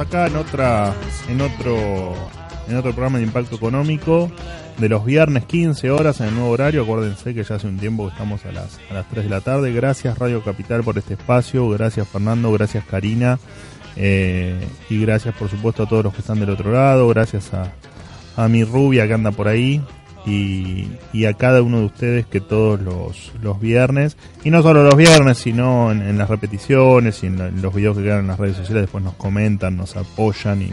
acá en otra, en otro, en otro programa de impacto económico de los viernes 15 horas en el nuevo horario. Acuérdense que ya hace un tiempo que estamos a las, a las 3 de la tarde. Gracias Radio Capital por este espacio. Gracias Fernando. Gracias Karina. Eh, y gracias por supuesto a todos los que están del otro lado. Gracias a, a mi rubia que anda por ahí. Y, a cada uno de ustedes que todos los, viernes, y no solo los viernes, sino en, las repeticiones y en, los videos que quedan en las redes sociales, después nos comentan, nos apoyan y,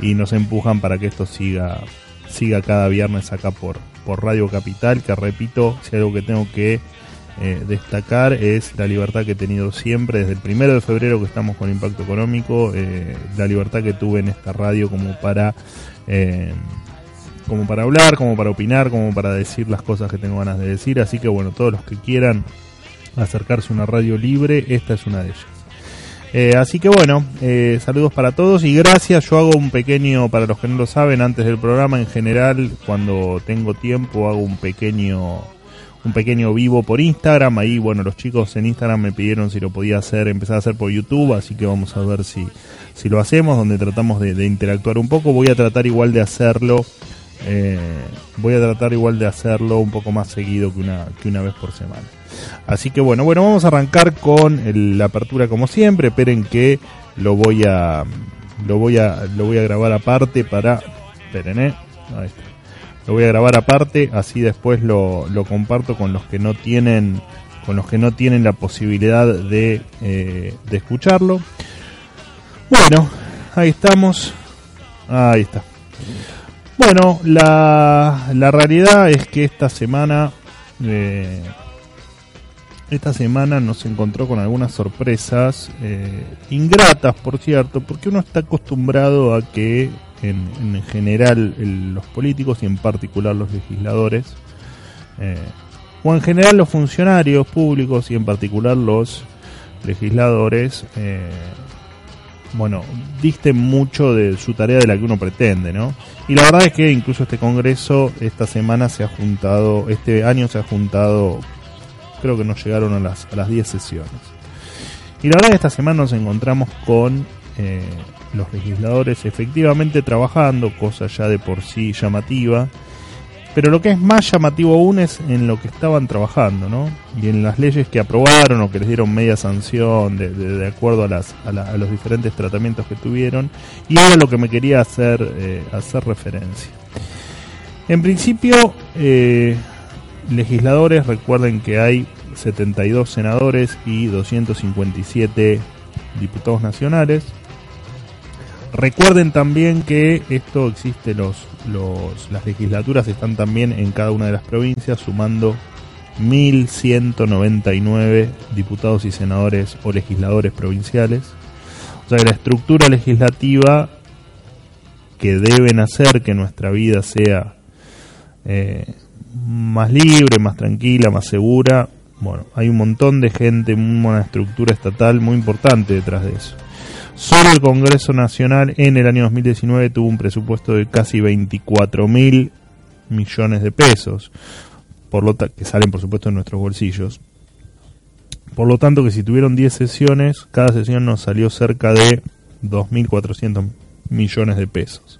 y nos empujan para que esto siga siga cada viernes acá por, por Radio Capital, que repito, si algo que tengo que eh, destacar es la libertad que he tenido siempre, desde el primero de febrero que estamos con Impacto Económico, eh, la libertad que tuve en esta radio como para... eh, como para hablar, como para opinar, como para decir las cosas que tengo ganas de decir. Así que bueno, todos los que quieran acercarse a una radio libre, esta es una de ellas. Eh, así que bueno, eh, saludos para todos y gracias. Yo hago un pequeño, para los que no lo saben, antes del programa en general, cuando tengo tiempo, hago un pequeño un pequeño vivo por Instagram. Ahí, bueno, los chicos en Instagram me pidieron si lo podía hacer, empezar a hacer por YouTube, así que vamos a ver si, si lo hacemos, donde tratamos de, de interactuar un poco. Voy a tratar igual de hacerlo. Eh, voy a tratar igual de hacerlo un poco más seguido que una, que una vez por semana. Así que bueno, bueno, vamos a arrancar con la apertura como siempre. Esperen que lo voy a lo voy a lo voy a grabar aparte para esperen, eh. Ahí está. Lo voy a grabar aparte, así después lo, lo comparto con los que no tienen con los que no tienen la posibilidad de, eh, de escucharlo. Bueno, ahí estamos. Ahí está. Bueno, la, la realidad es que esta semana eh, esta semana nos encontró con algunas sorpresas eh, ingratas, por cierto, porque uno está acostumbrado a que en, en general los políticos y en particular los legisladores, eh, o en general los funcionarios públicos y en particular los legisladores, eh, bueno, disten mucho de su tarea de la que uno pretende, ¿no? Y la verdad es que incluso este Congreso esta semana se ha juntado, este año se ha juntado creo que no llegaron a las, a las 10 sesiones. Y la verdad que esta semana nos encontramos con eh, los legisladores efectivamente trabajando, cosa ya de por sí llamativa, pero lo que es más llamativo aún es en lo que estaban trabajando, ¿no? Y en las leyes que aprobaron o que les dieron media sanción de, acuerdo a los diferentes tratamientos que tuvieron, y era lo que me quería hacer, eh, hacer referencia. En principio, eh, legisladores, recuerden que hay 72 senadores y 257 diputados nacionales. Recuerden también que esto existe, los, los, las legislaturas están también en cada una de las provincias, sumando 1.199 diputados y senadores o legisladores provinciales. O sea que la estructura legislativa que deben hacer que nuestra vida sea eh, más libre, más tranquila, más segura. Bueno, hay un montón de gente, una estructura estatal muy importante detrás de eso. Solo el Congreso Nacional en el año 2019 tuvo un presupuesto de casi 24 mil millones de pesos, por lo que salen por supuesto de nuestros bolsillos. Por lo tanto que si tuvieron 10 sesiones, cada sesión nos salió cerca de 2.400 millones de pesos.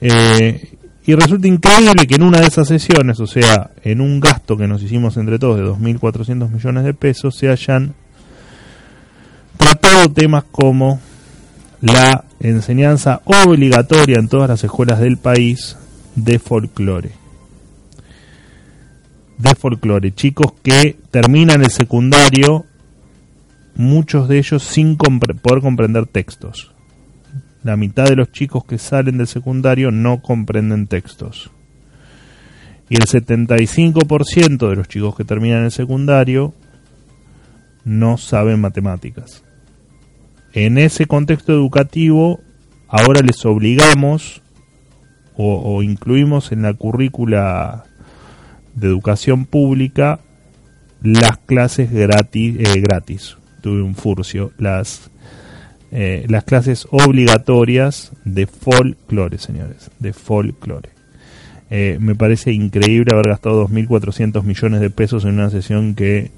Eh, y resulta increíble que en una de esas sesiones, o sea, en un gasto que nos hicimos entre todos de 2.400 millones de pesos, se hayan tratado temas como la enseñanza obligatoria en todas las escuelas del país de folclore. De folclore, chicos que terminan el secundario, muchos de ellos sin poder comprender textos. La mitad de los chicos que salen del secundario no comprenden textos. Y el 75% de los chicos que terminan el secundario no saben matemáticas. En ese contexto educativo, ahora les obligamos o, incluimos en la currícula de educación pública las clases gratis, eh, gratis. Tuve un furcio, las, eh, las clases obligatorias de folclore, señores, de folclore. Eh, me parece increíble haber gastado 2.400 millones de pesos en una sesión que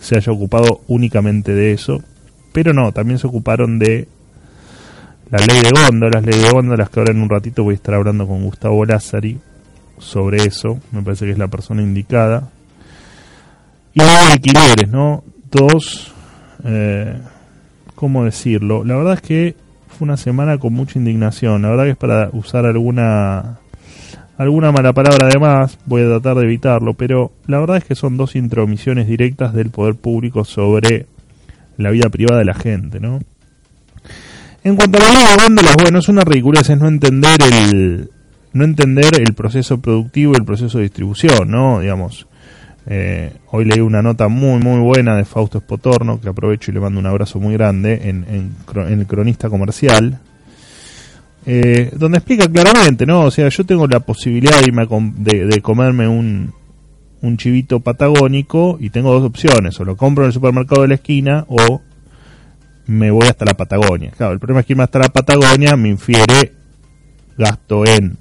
se haya ocupado únicamente de eso, pero no, también se ocuparon de la ley de góndolas, ley de góndolas que ahora en un ratito voy a estar hablando con Gustavo Lázari sobre eso, me parece que es la persona indicada. Y alquileres, ¿no? Dos, eh, ¿cómo decirlo? La verdad es que fue una semana con mucha indignación, la verdad que es para usar alguna alguna mala palabra además, voy a tratar de evitarlo, pero la verdad es que son dos intromisiones directas del poder público sobre la vida privada de la gente, ¿no? En cuanto a la de góndolas, bueno, es una ridiculez, es no entender el no entender el proceso productivo y el proceso de distribución, ¿no? Digamos, eh, hoy leí una nota muy, muy buena de Fausto Espotorno, que aprovecho y le mando un abrazo muy grande, en, en, el cronista comercial, eh, donde explica claramente, ¿no? O sea, yo tengo la posibilidad de, de comerme un, un chivito patagónico y tengo dos opciones, o lo compro en el supermercado de la esquina o me voy hasta la Patagonia. Claro, el problema es que irme hasta la Patagonia me infiere gasto en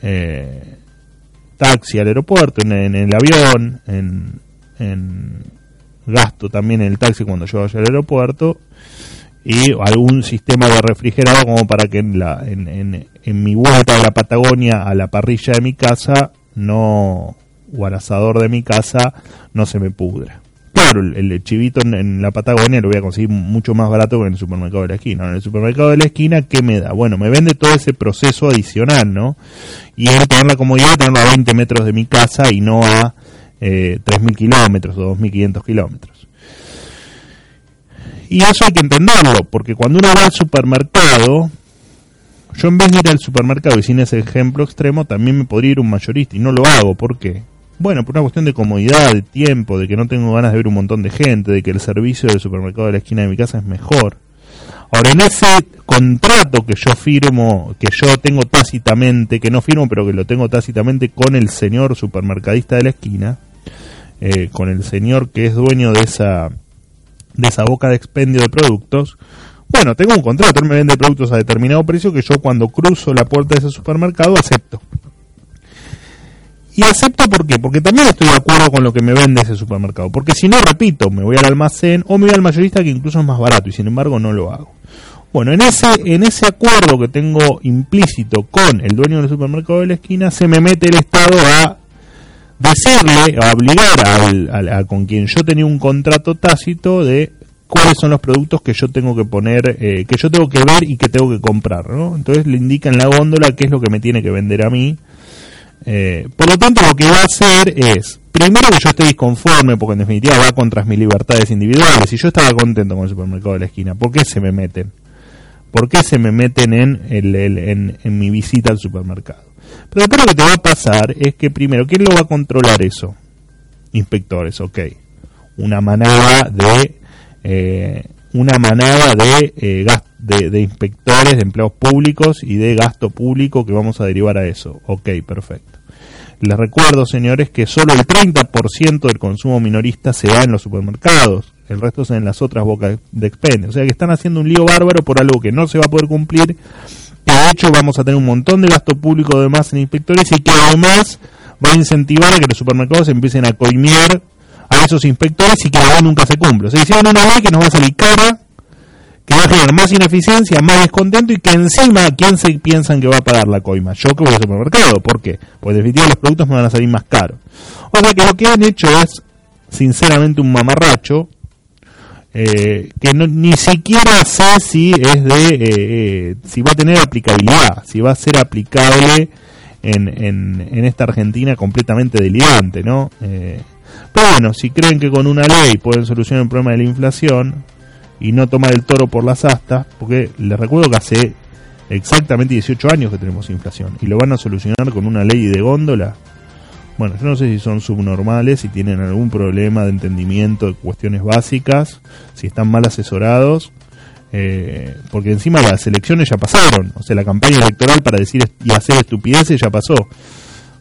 eh, taxi al aeropuerto, en, el avión, en, gasto también en el taxi cuando yo vaya al aeropuerto y algún sistema de refrigerado como para que en, la, en, en mi vuelta a la Patagonia a la parrilla de mi casa no o al asador de mi casa no se me pudra. Claro, el, chivito en, la Patagonia lo voy a conseguir mucho más barato que en el supermercado de la esquina. En el supermercado de la esquina, ¿qué me da? Bueno, me vende todo ese proceso adicional, ¿no? Y es tener la comodidad de tenerlo a 20 metros de mi casa y no a eh, 3.000 kilómetros o 2.500 kilómetros. Y eso hay que entenderlo, porque cuando uno va al supermercado, yo en vez de ir al supermercado y sin ese ejemplo extremo, también me podría ir un mayorista y no lo hago. ¿Por qué? Bueno, por una cuestión de comodidad, de tiempo, de que no tengo ganas de ver un montón de gente, de que el servicio del supermercado de la esquina de mi casa es mejor. Ahora, en ese contrato que yo firmo, que yo tengo tácitamente, que no firmo, pero que lo tengo tácitamente con el señor supermercadista de la esquina, eh, con el señor que es dueño de esa, de esa boca de expendio de productos, bueno, tengo un contrato, él me vende productos a determinado precio que yo cuando cruzo la puerta de ese supermercado acepto. Y acepto por qué, porque también estoy de acuerdo con lo que me vende ese supermercado. Porque si no, repito, me voy al almacén o me voy al mayorista que incluso es más barato y sin embargo no lo hago. Bueno, en ese, en ese acuerdo que tengo implícito con el dueño del supermercado de la esquina, se me mete el Estado a decirle, a obligar a, con quien yo tenía un contrato tácito de cuáles son los productos que yo tengo que poner, eh, que yo tengo que ver y que tengo que comprar, ¿no? Entonces le indica en la góndola qué es lo que me tiene que vender a mí eh, por lo tanto, lo que va a hacer es, primero que yo esté disconforme, porque en definitiva va contra mis libertades individuales, y yo estaba contento con el supermercado de la esquina, ¿por qué se me meten? ¿Por qué se me meten en, el, en, en mi visita al supermercado? Pero después lo que te va a pasar es que primero, ¿quién lo va a controlar eso? Inspectores, ok. Una manada de... Eh, una manada de, eh, de, inspectores de empleados públicos y de gasto público que vamos a derivar a eso. Ok, perfecto. Les recuerdo, señores, que solo el 30% del consumo minorista se da en los supermercados, el resto es en las otras bocas de expendio. O sea que están haciendo un lío bárbaro por algo que no se va a poder cumplir, que de hecho vamos a tener un montón de gasto público de más en inspectores y que además va a incentivar a que los supermercados empiecen a coimear esos inspectores y que la nunca se cumple. O sea, hicieron una ley que nos va a salir cara, que va a generar más ineficiencia, más descontento y que encima, ¿quién se piensan que va a pagar la coima? Yo que voy al supermercado. ¿Por qué? Pues definitivamente los productos me van a salir más caros. O sea que lo que han hecho es, sinceramente, un mamarracho, eh, que ni siquiera sé si es de, eh, eh, si va a tener aplicabilidad, si va a ser aplicable en, en, en esta Argentina completamente delirante, ¿no? Pero bueno, si creen que con una ley pueden solucionar el problema de la inflación y no tomar el toro por las astas, porque les recuerdo que hace exactamente 18 años que tenemos inflación y lo van a solucionar con una ley de góndola. Bueno, yo no sé si son subnormales, si tienen algún problema de entendimiento de cuestiones básicas, si están mal asesorados, eh, porque encima las elecciones ya pasaron, o sea, la campaña electoral para decir y hacer estupideces ya pasó.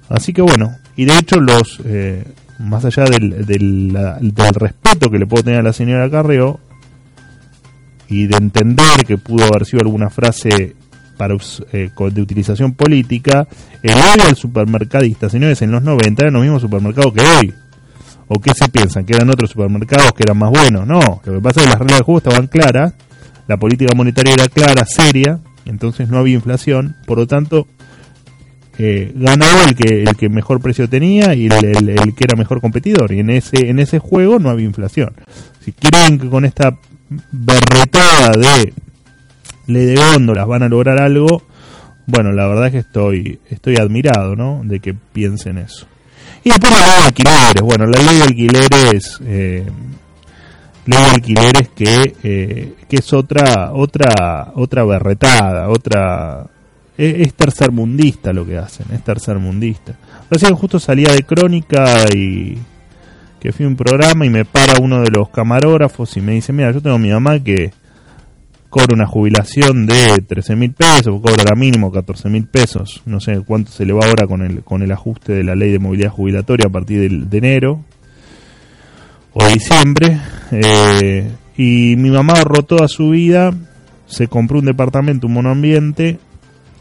Así que bueno, y de hecho los, eh, más allá del, del, respeto que le puedo tener a la señora Carreo, y de entender que pudo haber sido alguna frase para, eh, de utilización política, el odio al supermercadista, señores, en los 90 eran los mismos supermercados que hoy. ¿O qué se piensan? ¿Que eran otros supermercados que eran más buenos? No, lo que pasa es que las reglas de juego estaban claras, la política monetaria era clara, seria, entonces no había inflación, por lo tanto eh, ganaba el que el que mejor precio tenía y el, que era mejor competidor y en ese en ese juego no había inflación si quieren que con esta berretada de ley de góndolas van a lograr algo, bueno, la verdad es que estoy, estoy admirado, ¿no? De que piensen eso. Y después la ley de alquileres. Bueno, la ley de alquileres, eh, ley de alquileres que, eh, que es otra, otra, otra berretada, otra, es, tercermundista lo que hacen, es tercermundista. Recién justo salía de crónica y que fui a un programa y me para uno de los camarógrafos y me dice, mira, yo tengo a mi mamá que cobra una jubilación de 13 mil pesos, cobra ahora mínimo 14 mil pesos, no sé cuánto se le va ahora con el, con el ajuste de la ley de movilidad jubilatoria a partir de, enero o diciembre, eh, y mi mamá ahorró toda su vida, se compró un departamento, un monoambiente,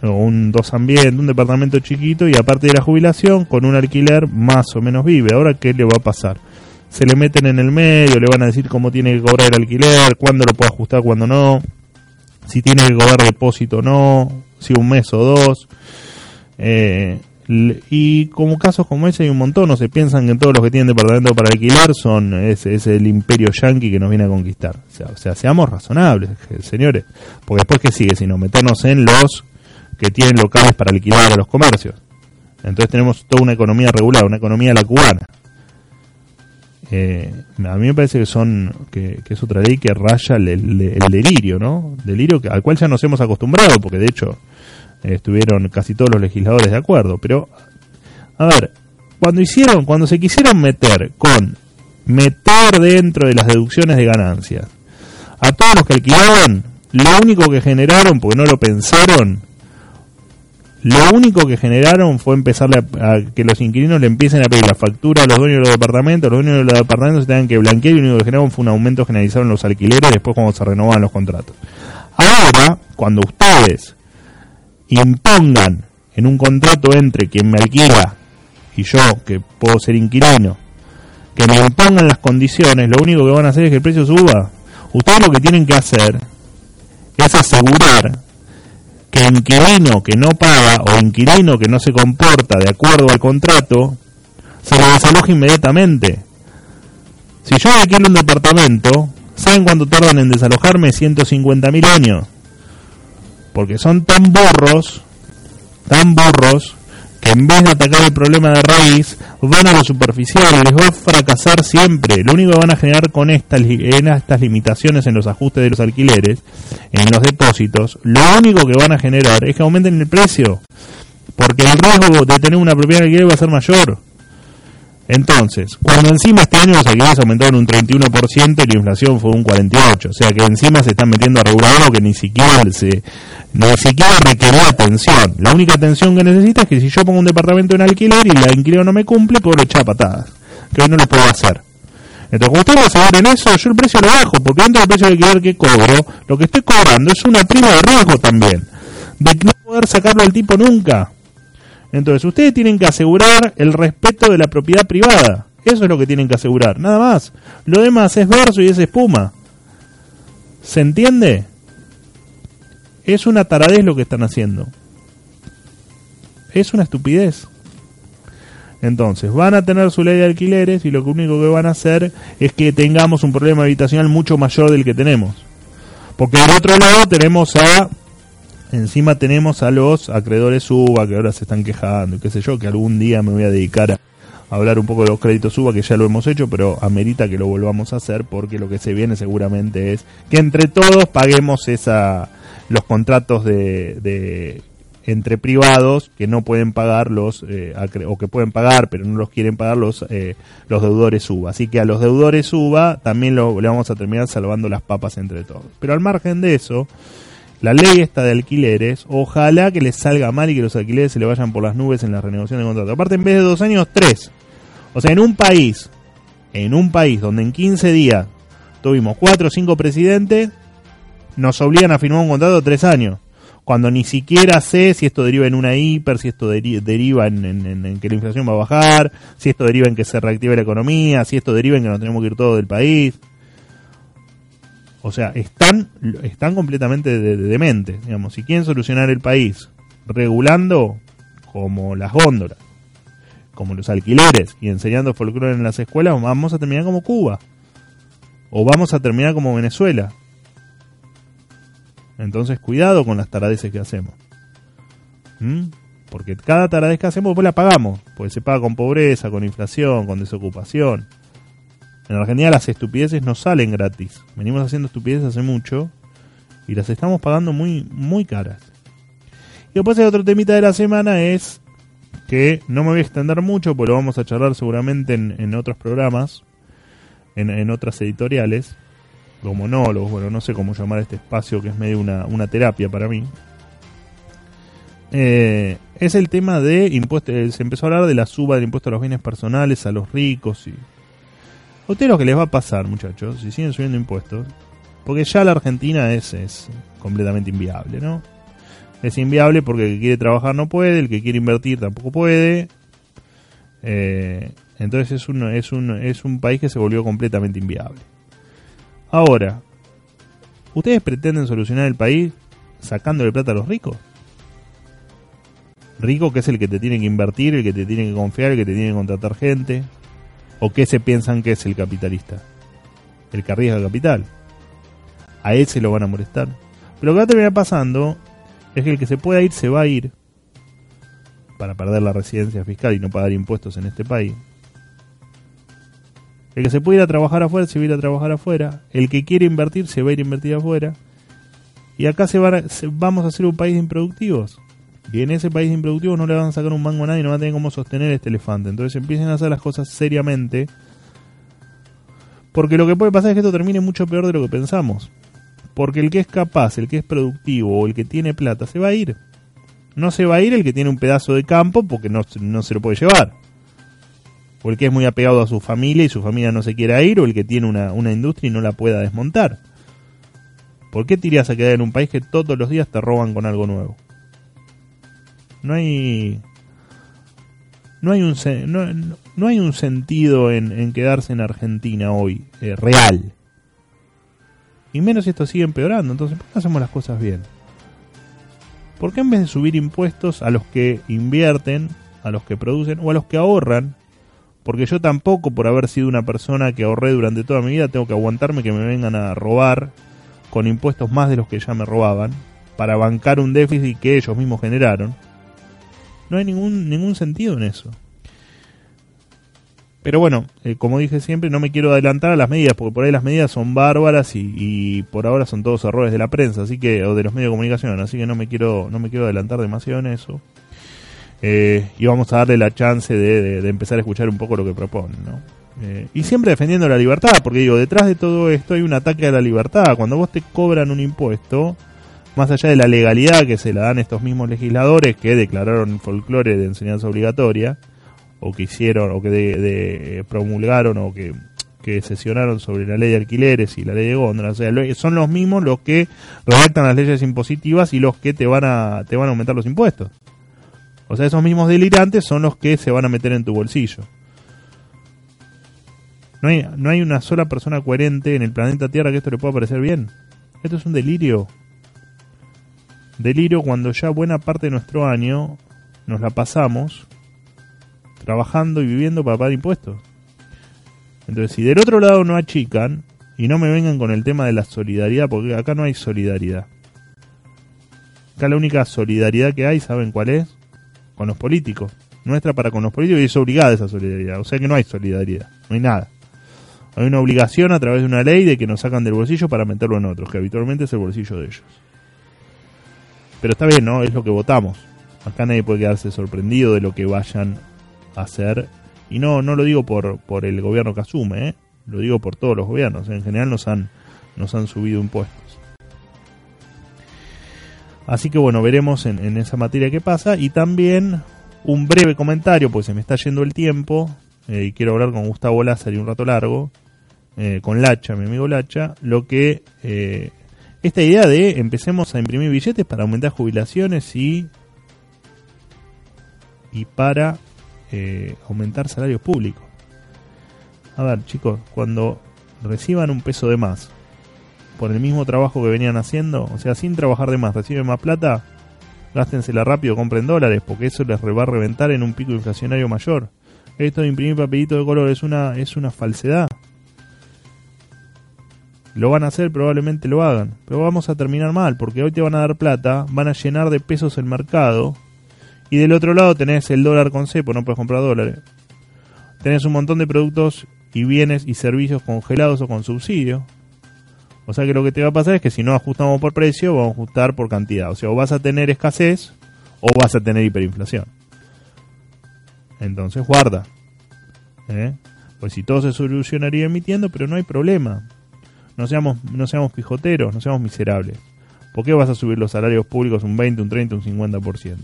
o un dos ambiente, un departamento chiquito, y aparte de la jubilación, con un alquiler más o menos vive. Ahora, ¿qué le va a pasar? Se le meten en el medio, le van a decir cómo tiene que cobrar el alquiler, cuándo lo puede ajustar, cuándo no si tiene que cobrar depósito o no, si un mes o dos. Eh, y como casos como ese hay un montón, no se piensan que todos los que tienen departamento para alquilar son es, es el imperio yanqui que nos viene a conquistar. O sea, seamos razonables, señores, porque después que sigue, sino meternos en los que tienen locales para alquilar a los comercios. Entonces tenemos toda una economía regular, una economía la cubana. Eh, a mí me parece que son que, es otra ley que raya el, delirio, ¿no? Delirio al cual ya nos hemos acostumbrado, porque de hecho eh, estuvieron casi todos los legisladores de acuerdo. Pero, a ver, cuando hicieron, cuando se quisieron meter con meter dentro de las deducciones de ganancias a todos los que alquilaban, lo único que generaron, porque no lo pensaron, lo único que generaron fue empezar a, que los inquilinos le empiecen a pedir la factura a los dueños de los departamentos, los dueños de los departamentos se tengan que blanquear y lo único que generaron fue un aumento generalizado en los alquileres después cuando se renovaban los contratos. Ahora, cuando ustedes impongan en un contrato entre quien me alquila y yo, que puedo ser inquilino, que me impongan las condiciones, lo único que van a hacer es que el precio suba. Ustedes lo que tienen que hacer es asegurar que inquilino que no paga o inquilino que no se comporta de acuerdo al contrato, se lo desaloja inmediatamente. Si yo alquilo un departamento, ¿saben cuánto tardan en desalojarme? 150.000 años. Porque son tan borros, tan borros, que en vez de atacar el problema de raíz, van a lo superficial, les va a fracasar siempre. Lo único que van a generar con estas, estas limitaciones en los ajustes de los alquileres, en los depósitos, lo único que van a generar es que aumenten el precio. Porque el riesgo de tener una propiedad de alquiler va a ser mayor. Entonces, cuando encima este año los alquileres aumentaron un 31% y la inflación fue un 48%, o sea que encima se están metiendo a regular algo que ni siquiera se ni siquiera requiere atención. La única atención que necesita es que si yo pongo un departamento en alquiler y la inquilino no me cumple, puedo echar patadas, que hoy no lo puedo hacer. Entonces, cuando ustedes aseguren eso, yo el precio lo bajo, porque dentro del precio de alquiler que cobro, lo que estoy cobrando es una prima de riesgo también, de no poder sacarlo al tipo nunca. Entonces, ustedes tienen que asegurar el respeto de la propiedad privada. Eso es lo que tienen que asegurar, nada más. Lo demás es verso y es espuma. ¿Se entiende? Es una taradez lo que están haciendo. Es una estupidez. Entonces, van a tener su ley de alquileres y lo único que van a hacer es que tengamos un problema habitacional mucho mayor del que tenemos. Porque al otro lado tenemos a Encima tenemos a los acreedores UBA que ahora se están quejando y qué sé yo, que algún día me voy a dedicar a hablar un poco de los créditos UBA, que ya lo hemos hecho, pero amerita que lo volvamos a hacer porque lo que se viene seguramente es que entre todos paguemos esa, los contratos de, entre privados que no pueden pagar los eh, o que pueden pagar pero no los quieren pagar los eh, los deudores UBA así que a los deudores UBA también lo, le vamos a terminar salvando las papas entre todos. Pero al margen de eso la ley esta de alquileres. Ojalá que les salga mal y que los alquileres se le vayan por las nubes en la renegociación de contrato. Aparte en vez de dos años tres. O sea en un país en un país donde en 15 días tuvimos cuatro o cinco presidentes nos obligan a firmar un contrato de tres años. Cuando ni siquiera sé si esto deriva en una hiper, si esto deriva en, que la inflación va a bajar, si esto deriva en que se reactive la economía, si esto deriva en que nos tenemos que ir todo del país. O sea, están, están completamente dementes. digamos. Si quieren solucionar el país regulando como las góndolas, como los alquileres y enseñando folclore en las escuelas, vamos a terminar como Cuba. O vamos a terminar como Venezuela. Entonces, cuidado con las taradeces que hacemos. ¿Mm? Porque cada taradez que hacemos, pues la pagamos. Porque se paga con pobreza, con inflación, con desocupación. En Argentina las estupideces no salen gratis. Venimos haciendo estupideces hace mucho y las estamos pagando muy, muy caras. Y después el otro temita de la semana es que no me voy a extender mucho, porque lo vamos a charlar seguramente en, otros programas, en, en otras editoriales los monólogos, bueno, no sé cómo llamar este espacio que es medio una, una terapia para mí. Eh, es el tema de impuestos. Eh, se empezó a hablar de la suba del impuesto a los bienes personales, a los ricos. Y... ¿A ustedes lo que les va a pasar, muchachos, si siguen subiendo impuestos? Porque ya la Argentina es, es completamente inviable, ¿no? Es inviable porque el que quiere trabajar no puede, el que quiere invertir tampoco puede. Eh, entonces es un, es, un, es un país que se volvió completamente inviable. Ahora, ¿ustedes pretenden solucionar el país sacándole plata a los ricos? Rico que es el que te tiene que invertir, el que te tiene que confiar, el que te tiene que contratar gente. ¿O qué se piensan que es el capitalista? El que arriesga capital. A él se lo van a molestar. Pero lo que va a terminar pasando es que el que se pueda ir se va a ir para perder la residencia fiscal y no pagar impuestos en este país. El que se puede ir a trabajar afuera se va a ir a trabajar afuera. El que quiere invertir se va a ir a invertir afuera. Y acá se, va vamos a ser un país de improductivos. Y en ese país de improductivos no le van a sacar un mango a nadie no van a tener cómo sostener este elefante. Entonces empiecen a hacer las cosas seriamente. Porque lo que puede pasar es que esto termine mucho peor de lo que pensamos. Porque el que es capaz, el que es productivo o el que tiene plata se va a ir. No se va a ir el que tiene un pedazo de campo porque no, no se lo puede llevar o el que es muy apegado a su familia y su familia no se quiera ir, o el que tiene una, industria y no la pueda desmontar. ¿Por qué te irías a quedar en un país que todos los días te roban con algo nuevo? No hay. No hay un, no, hay un sentido en, quedarse en Argentina hoy, eh, real. Y menos si esto sigue empeorando. Entonces, ¿por qué hacemos las cosas bien? ¿Por qué en vez de subir impuestos a los que invierten, a los que producen o a los que ahorran, porque yo tampoco, por haber sido una persona que ahorré durante toda mi vida, tengo que aguantarme que me vengan a robar con impuestos más de los que ya me robaban, para bancar un déficit que ellos mismos generaron. No hay ningún, ningún sentido en eso. Pero bueno, eh, como dije siempre, no me quiero adelantar a las medidas, porque por ahí las medidas son bárbaras y, y, por ahora son todos errores de la prensa, así que o de los medios de comunicación, así que no me quiero no me quiero adelantar demasiado en eso eh, y vamos a darle la chance de, empezar a escuchar un poco lo que proponen, ¿no? Eh, y siempre defendiendo la libertad, porque digo, detrás de todo esto hay un ataque a la libertad. Cuando vos te cobran un impuesto, más allá de la legalidad que se la dan estos mismos legisladores que declararon folclore de enseñanza obligatoria, o que hicieron, o que de, promulgaron, o que, que sesionaron sobre la ley de alquileres y la ley de góndolas, o sea, son los mismos los que redactan las leyes impositivas y los que te van a, te van a aumentar los impuestos. O sea, esos mismos delirantes son los que se van a meter en tu bolsillo. No hay, no hay una sola persona coherente en el planeta Tierra que esto le pueda parecer bien. Esto es un delirio. Delirio cuando ya buena parte de nuestro año nos la pasamos trabajando y viviendo para pagar impuestos. Entonces, si del otro lado no achican, y no me vengan con el tema de la solidaridad, porque acá no hay solidaridad. Acá la única solidaridad que hay, ¿saben cuál es? con los políticos. Nuestra para con los políticos y es obligada esa solidaridad. O sea que no hay solidaridad, no hay nada. Hay una obligación a través de una ley de que nos sacan del bolsillo para meterlo en otros, que habitualmente es el bolsillo de ellos. Pero está bien, ¿no? Es lo que votamos. Acá nadie puede quedarse sorprendido de lo que vayan a hacer. Y no, no lo digo por, por el gobierno que asume, ¿eh? lo digo por todos los gobiernos. En general nos han, nos han subido impuestos. Así que bueno, veremos en, esa materia qué pasa. Y también un breve comentario, pues se me está yendo el tiempo. Eh, y quiero hablar con Gustavo Lázaro y un rato largo. Eh, con Lacha, mi amigo Lacha. Lo que. Eh, esta idea de empecemos a imprimir billetes para aumentar jubilaciones y. Y para aumentar salarios públicos. A ver, chicos, cuando reciban un peso de más por el mismo trabajo que venían haciendo, o sea, sin trabajar de más, reciben más plata, gástensela rápido, compren dólares, porque eso les va a reventar en un pico inflacionario mayor. Esto de imprimir papelito de color es una, es una falsedad. Lo van a hacer, probablemente lo hagan. Pero vamos a terminar mal, porque hoy te van a dar plata, van a llenar de pesos el mercado. Y del otro lado tenés el dólar con cepo, no puedes comprar dólares. Tenés un montón de productos y bienes y servicios congelados o con subsidio. O sea que lo que te va a pasar es que si no ajustamos por precio, vamos a ajustar por cantidad. O sea, o vas a tener escasez o vas a tener hiperinflación. Entonces guarda. ¿eh? Pues si todo se solucionaría emitiendo, pero no hay problema. No seamos, no seamos pijoteros, no seamos miserables. ¿Por qué vas a subir los salarios públicos un 20, un 30, un 50%?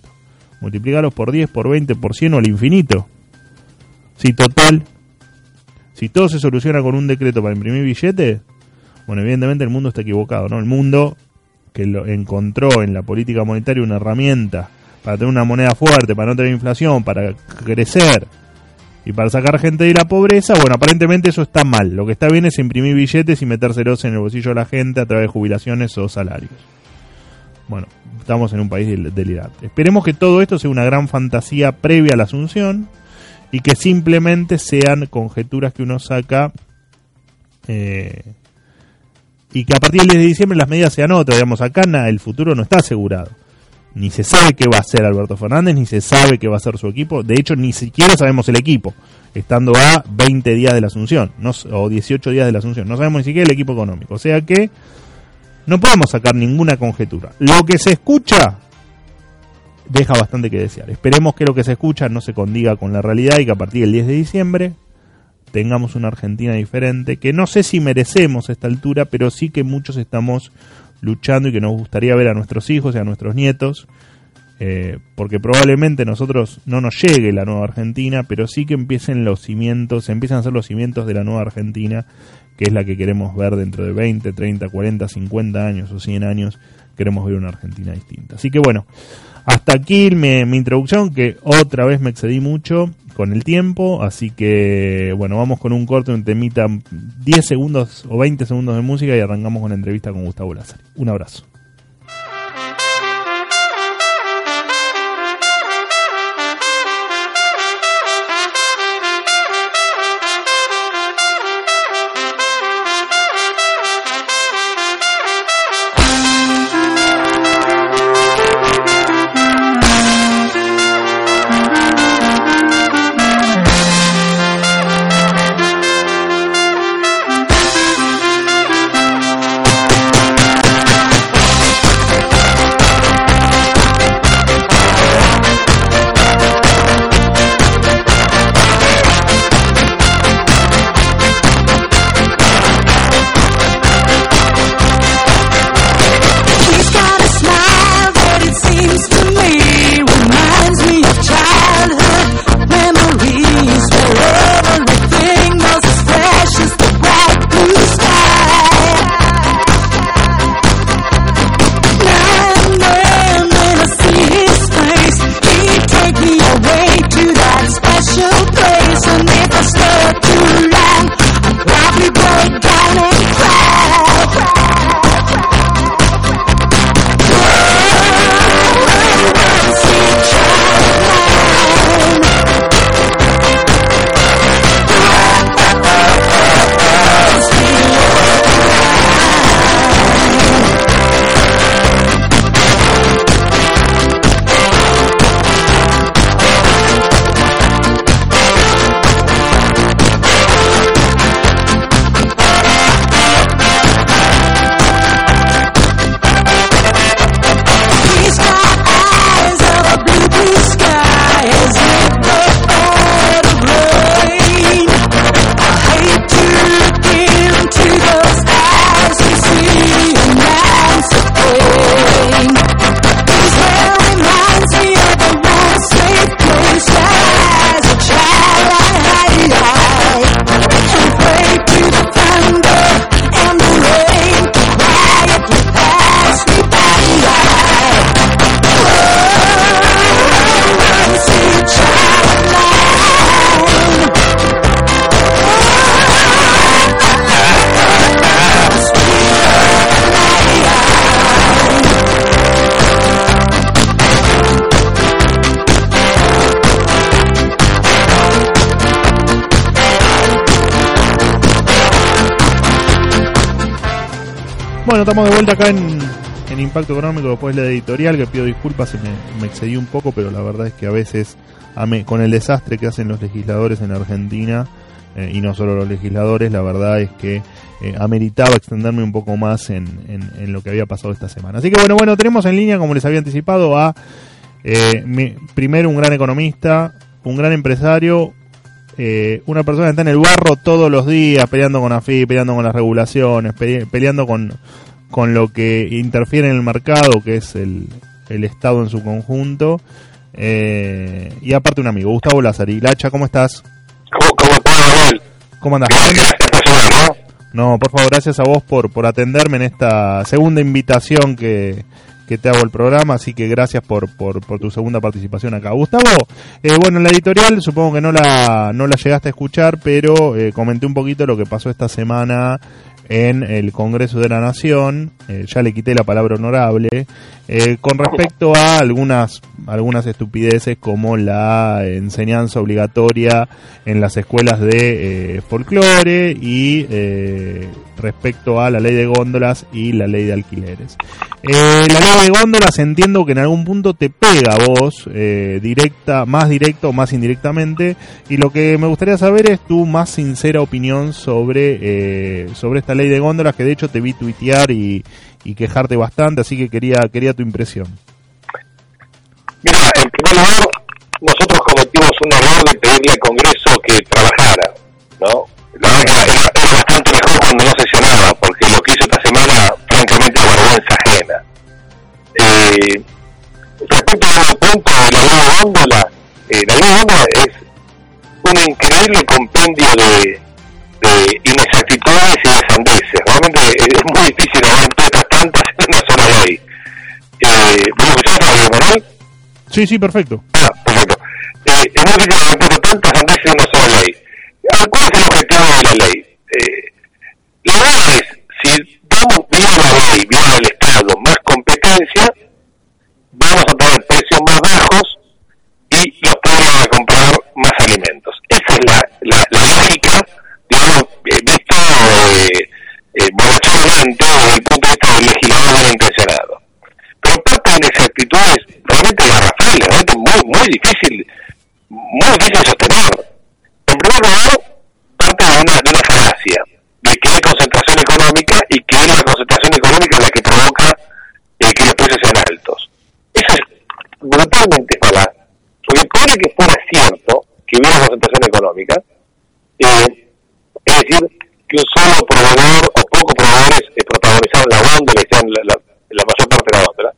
Multiplícalos por 10, por 20, por 100 o al infinito. Si total, si todo se soluciona con un decreto para imprimir billetes, bueno, evidentemente el mundo está equivocado, ¿no? El mundo que lo encontró en la política monetaria una herramienta para tener una moneda fuerte, para no tener inflación, para crecer y para sacar gente de la pobreza, bueno, aparentemente eso está mal. Lo que está bien es imprimir billetes y metérselos en el bolsillo de la gente a través de jubilaciones o salarios. Bueno, estamos en un país delirante. Esperemos que todo esto sea una gran fantasía previa a la asunción y que simplemente sean conjeturas que uno saca eh, y que a partir del 10 de diciembre las medidas sean otras. Digamos, acá el futuro no está asegurado. Ni se sabe qué va a hacer Alberto Fernández, ni se sabe qué va a hacer su equipo. De hecho, ni siquiera sabemos el equipo, estando a 20 días de la Asunción, no, o 18 días de la Asunción. No sabemos ni siquiera el equipo económico. O sea que no podemos sacar ninguna conjetura. Lo que se escucha deja bastante que desear. Esperemos que lo que se escucha no se condiga con la realidad y que a partir del 10 de diciembre tengamos una Argentina diferente, que no sé si merecemos a esta altura, pero sí que muchos estamos luchando y que nos gustaría ver a nuestros hijos y a nuestros nietos, eh, porque probablemente nosotros no nos llegue la nueva Argentina, pero sí que empiecen los cimientos, empiezan a hacer los cimientos de la nueva Argentina, que es la que queremos ver dentro de 20, 30, 40, 50 años o 100 años, queremos ver una Argentina distinta. Así que bueno, hasta aquí mi, mi introducción, que otra vez me excedí mucho con el tiempo, así que bueno, vamos con un corte, un temita, 10 segundos o 20 segundos de música y arrancamos con la entrevista con Gustavo Lázaro. Un abrazo. Estamos de vuelta acá en, en Impacto Económico después de la editorial, que pido disculpas, se me, me excedí un poco, pero la verdad es que a veces, con el desastre que hacen los legisladores en Argentina, eh, y no solo los legisladores, la verdad es que eh, ameritaba extenderme un poco más en, en, lo que había pasado esta semana. Así que bueno, bueno, tenemos en línea, como les había anticipado, a eh, primero un gran economista, un gran empresario, eh, una persona que está en el barro todos los días peleando con AFI, peleando con las regulaciones, peleando con, con lo que interfiere en el mercado, que es el, el Estado en su conjunto. Eh, y aparte un amigo, Gustavo Lázari. Lacha, ¿cómo estás? ¿Cómo, cómo, cómo, ¿Cómo andás? No, por favor, gracias a vos por, por atenderme en esta segunda invitación que, que te hago el programa, así que gracias por, por, por tu segunda participación acá. Gustavo, eh, bueno, en la editorial supongo que no la, no la llegaste a escuchar, pero eh, comenté un poquito lo que pasó esta semana en el Congreso de la Nación, eh, ya le quité la palabra honorable, eh, con respecto a algunas, algunas estupideces como la enseñanza obligatoria en las escuelas de eh, folclore y respecto a la ley de góndolas y la ley de alquileres. la ley de góndolas entiendo que en algún punto te pega a vos, directa, más directo o más indirectamente, y lo que me gustaría saber es tu más sincera opinión sobre, sobre esta ley de góndolas, que de hecho te vi tuitear y, y quejarte bastante, así que quería quería tu impresión. Mira, en primer lugar, nosotros cometimos un error de pedirle al Congreso que trabajara, ¿no? La verdad era, bastante mejor cuando no sesionaba, porque lo que hizo esta semana, francamente, es vergüenza ajena. Eh, respecto al punto de la nueva góndola, eh, la nueva góndola es un increíble compendio de, de inexactitudes y de sandeces. Realmente es muy difícil hablar todas tantas en una sola ley. Eh, ¿Vos escuchás, Manuel? Sí, sí, perfecto. Ah, perfecto. Eh, es muy difícil hablar tantas sandeces en una sola ley. ¿Cuál es el objetivo de la ley? Eh, la verdad es, si damos vía la ley, vía el Estado, más competencia, vamos a tener precios más bajos y los pueblos van a comprar más alimentos. Esa es la, la, la lógica digamos, eh, eh, eh, desde el punto de vista del legislador bien intencionado. Pero parte de inexactitudes realmente garrafales, realmente muy, muy difícil, muy difícil de sostener. En primer lugar, parte de una, falacia, de que hay concentración económica y que es la concentración económica la que provoca eh, que los precios sean altos. Eso es brutalmente falaz, porque puede que fuera cierto que hubiera concentración económica, eh, es decir, que un solo proveedor o pocos proveedores eh, protagonizaron la góndola y sean la, la, la, mayor parte de la góndola.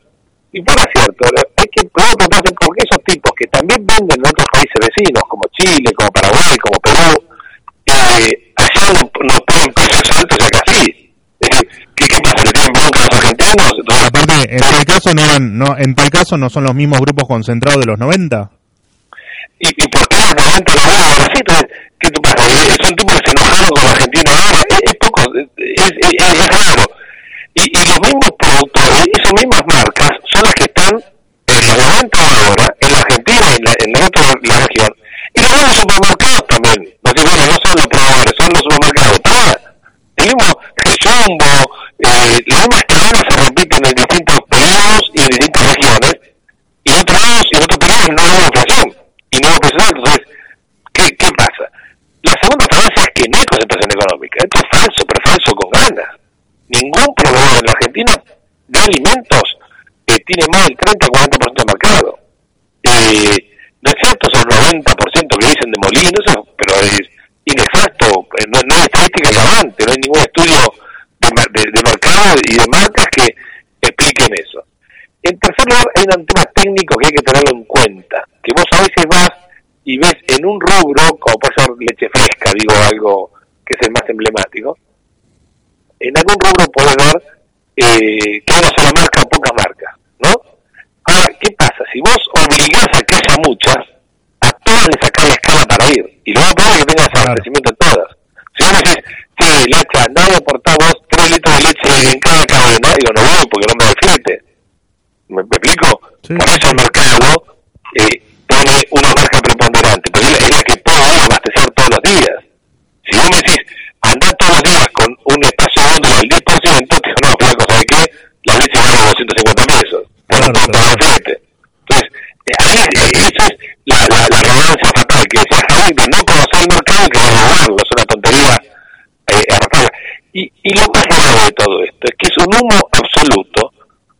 Y por cierto, hay que preguntarse por qué esos tipos que también venden en otros países vecinos, como Chile, como Paraguay, como Perú, eh, allá no, no ponen precios altos y acá sí. Es decir, ¿qué, qué pasa? ¿Le tienen bronca a los argentinos? Entonces, Aparte, en tal caso no, eran, no, en tal caso no son los mismos grupos concentrados de los 90. ¿Y, y por qué los 90 no? Entonces, ¿qué te pasa? Son tipos que se enojaron con Argentina ahora, es, poco, es, es, raro. Y, y los mismos productores, esas mismas marcas, son las que están en los 90 ahora, en la Argentina, en la, en la otra la región. Y los mismos supermercados también. No, bueno, no son los proveedores, son los supermercados. Todas, el mismo Jumbo, eh, las mismas cadenas se repiten en distintos periodos y en distintas regiones. Y en otros y en otros periodos no hay inflación. Y no hay entonces, ¿qué, ¿qué pasa? La segunda falacia es que no hay concentración económica. Esto es falso, pero falso con ganas. Ningún proveedor en la Argentina de alimentos eh, tiene más del 30 o 40% de mercado. Eh, no es cierto, son el 90% que dicen de Molino, pero es inexacto, eh, no, no hay estadística relevante, no hay ningún estudio de, de, de mercado y de marcas que expliquen eso. En tercer lugar, hay un tema técnico que hay que tenerlo en cuenta, que vos a veces vas y ves en un rubro, como puede ser leche fresca, digo algo que es el más emblemático, en algún rubro puedes ver eh, que hay una sola marca o pocas marcas, ¿no? Ahora, ¿qué pasa? Si vos obligás a que haya muchas, a todas le sacás la escala para ir, y lo más probable es que tengas abastecimiento en todas. Si vos decís, sí, Lacha, nadie aportamos 3 litros de leche en cada cadena, digo, no voy porque no me defiende. ¿Me, ¿Me, explico? Sí. Por eso el mercado eh, pone una marca Entonces, eh, ahí, eh, eso es la, la, la arrogancia fatal que decía Javier, de no conocer el mercado que robarlo, es una tontería eh. Y, y lo más grave de todo esto es que es un humo absoluto,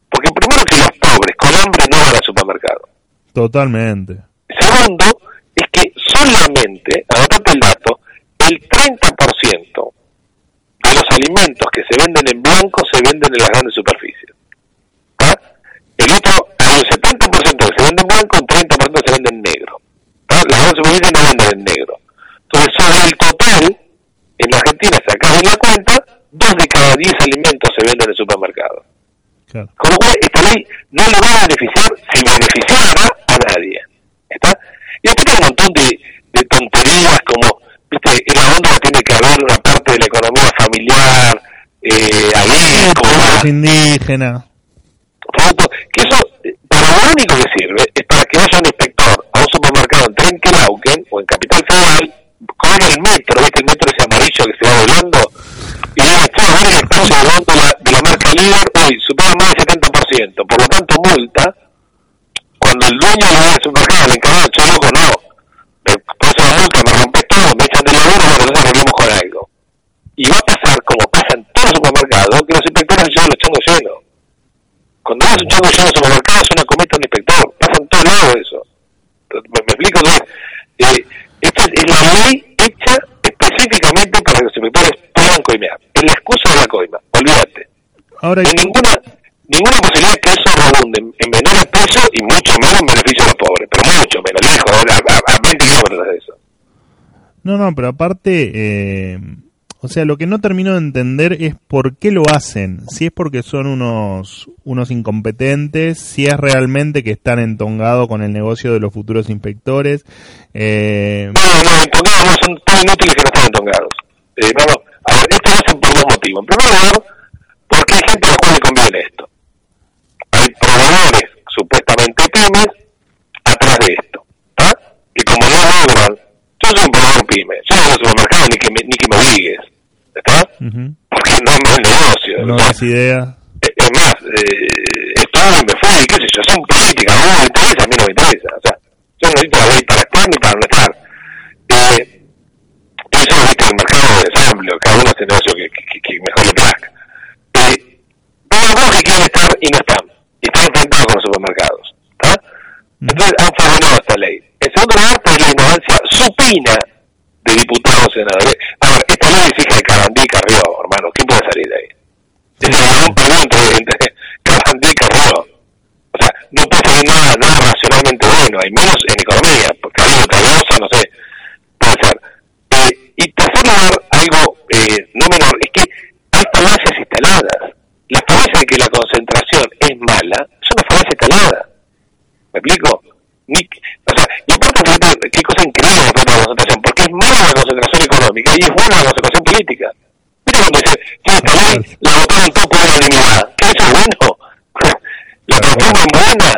porque primero que los pobres con hambre no van al supermercado. Totalmente. Segundo, es que solamente, anotate el dato, el 30% de los alimentos que se venden en blanco se venden en las grandes superficies. Hay un 70% que se vende en blanco, un 30% se vende en negro. ¿tá? Las grandes superficies no venden en negro. Entonces, sobre el total, en la Argentina, en la cuenta, dos de cada diez alimentos se venden en el supermercado. Claro. Con lo cual, esta ley no le va a beneficiar si beneficiara a nadie. ¿Está? Y después hay un montón de, de tonterías como, viste, en la onda tiene que haber una parte de la economía familiar, eh, ahí, como una- indígenas. Punto. Que eso, eh, para lo único que sirve es para que vaya un inspector a un supermercado en Trenquelauquen o en Capital Federal, con el metro, ¿viste? El metro ese amarillo que se va volando, y diga, che, a ver el espacio de la, de la marca líder, hoy supera más del 70%, por lo tanto multa, cuando el dueño le da al supermercado, le encargado, che, loco, no, me pones una multa, me rompes todo, me echan de la bueno, entonces volvemos con algo. Y va a pasar, como pasa en todos los supermercados, que los inspectores llevan los chongos llenos. Cuando vas un lleno de supermercado es una inspector. Lados eso. ¿Me, me explico? Entonces, eh, esta es, es la ley hecha específicamente para que los inspectores puedan coimear. Es la excusa de la coima. Olvídate. Ahora, hay ninguna, ninguna posibilidad que eso redunde en, en menor peso y mucho menos en beneficio de los pobres. Pero mucho menos, lejos, a, a, a 20 kilómetros de eso. no, no, pero aparte, eh, o sea, lo que no termino de entender es por qué lo hacen. Si es porque son unos, unos incompetentes, si es realmente que están entongados con el negocio de los futuros inspectores. Eh, No, no, entongados no son tan inútiles que no están entongados. Eh, no, no. A ver, esto lo hacen por dos motivos. En primer lugar, porque hay gente a la cual le conviene esto. Hay proveedores, supuestamente pymes, atrás de esto. ¿tá? Que como no logran, yo soy un proveedor pyme, yo no voy al supermercado ni que me, ni que me obligues. ¿Está? ujú, Porque no es mal negocio. no das idea. Eh, Es más, eh, estuve, me fui, qué sé yo, son políticas, a uno le interesa, a mí no me interesa. O sea, yo no necesito la ley para estar ni para no estar. Eh, eso viste el mercado es amplio, cada uno hace el negocio que, que, que mejor le plazca. Eh, pero algunos que quieren estar y no están, y están enfrentados con los supermercados. ¿está? Entonces han favorecido esta ley. Segundo lugar, por la ignorancia supina de diputados senadores. A ver, esta ley es hija de Carandí y Carrió, hermano. ¿Quién puede salir de ahí? Es un perdón entre, entre Carandí y Carrió. O sea, no puede salir nada, nada racionalmente bueno, hay menos en economía, porque algo Cardosa, no sé, puede ser. Eh, y tercer lugar, algo eh, no menor, es que hay falacias instaladas. La falacia de que la concentración es mala es una falacia instalada. ¿Me explico? Ni, o sea, y aparte, fíjate, qué cosa increíble la falta de concentración, porque es mala la concentración económica y es buena la concentración política. Mira cuando dice, sí, esta ley la votaron todos por unanimidad. ¿Qué eso es bueno? la transforman buena.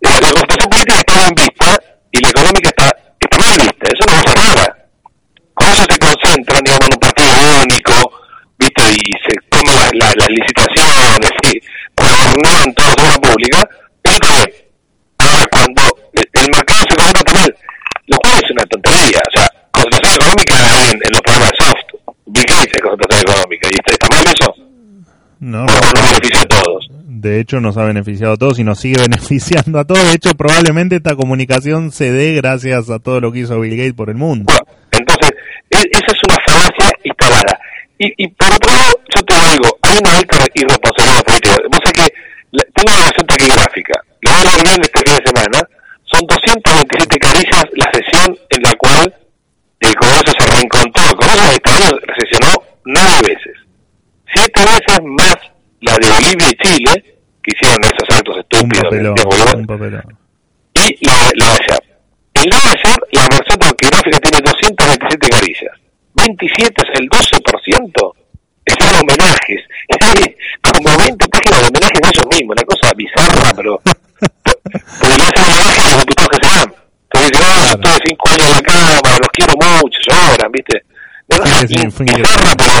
La, la política está bien vista y la económica está, está mal vista. Eso no pasa nada. Con eso se concentran, digamos, en un partido único, ¿viste? Y se toman las la, las licitaciones, y reordenan toda la obra pública. Eso está bien. Ahora, cuando el, el mercado se comporta mal, lo cual es una tontería. O sea, concentración económica hay en, en los programas de soft. Bill Gates es concentración económica. ¿Y está, está mal eso? No, ¿O nos beneficia a todos? de hecho nos ha beneficiado a todos y nos sigue beneficiando a todos. De hecho, probablemente esta comunicación se dé gracias a todo lo que hizo Bill Gates por el mundo. Bueno, entonces, e- esa es una falacia instalada. Y, y por otro lado, yo te digo, hay una alta irresponsabilidad política. Vos sabés que la- tengo una versión taquigráfica. La voy a leer este fin de semana. Son 227 carillas la sesión en la cual el Congreso se reencontró. El Congreso de Estados Unidos sesionó nueve veces. Siete veces más la de Bolivia y Chile, que hicieron esos actos estúpidos. papelón, y la, la de ayer. En la de ayer, la versión taquigráfica tiene 227 carillas. 27 es el 12%. Están homenajes. Hay como 20 páginas de homenajes de ellos mismos. Una cosa bizarra, pero... Porque le hacen homenaje a los diputados que se van. Porque dicen, ah, yo estuve 5 años en la Cámara, los quiero mucho, lloran, ¿viste? No, Sí, fue bizarra, pero,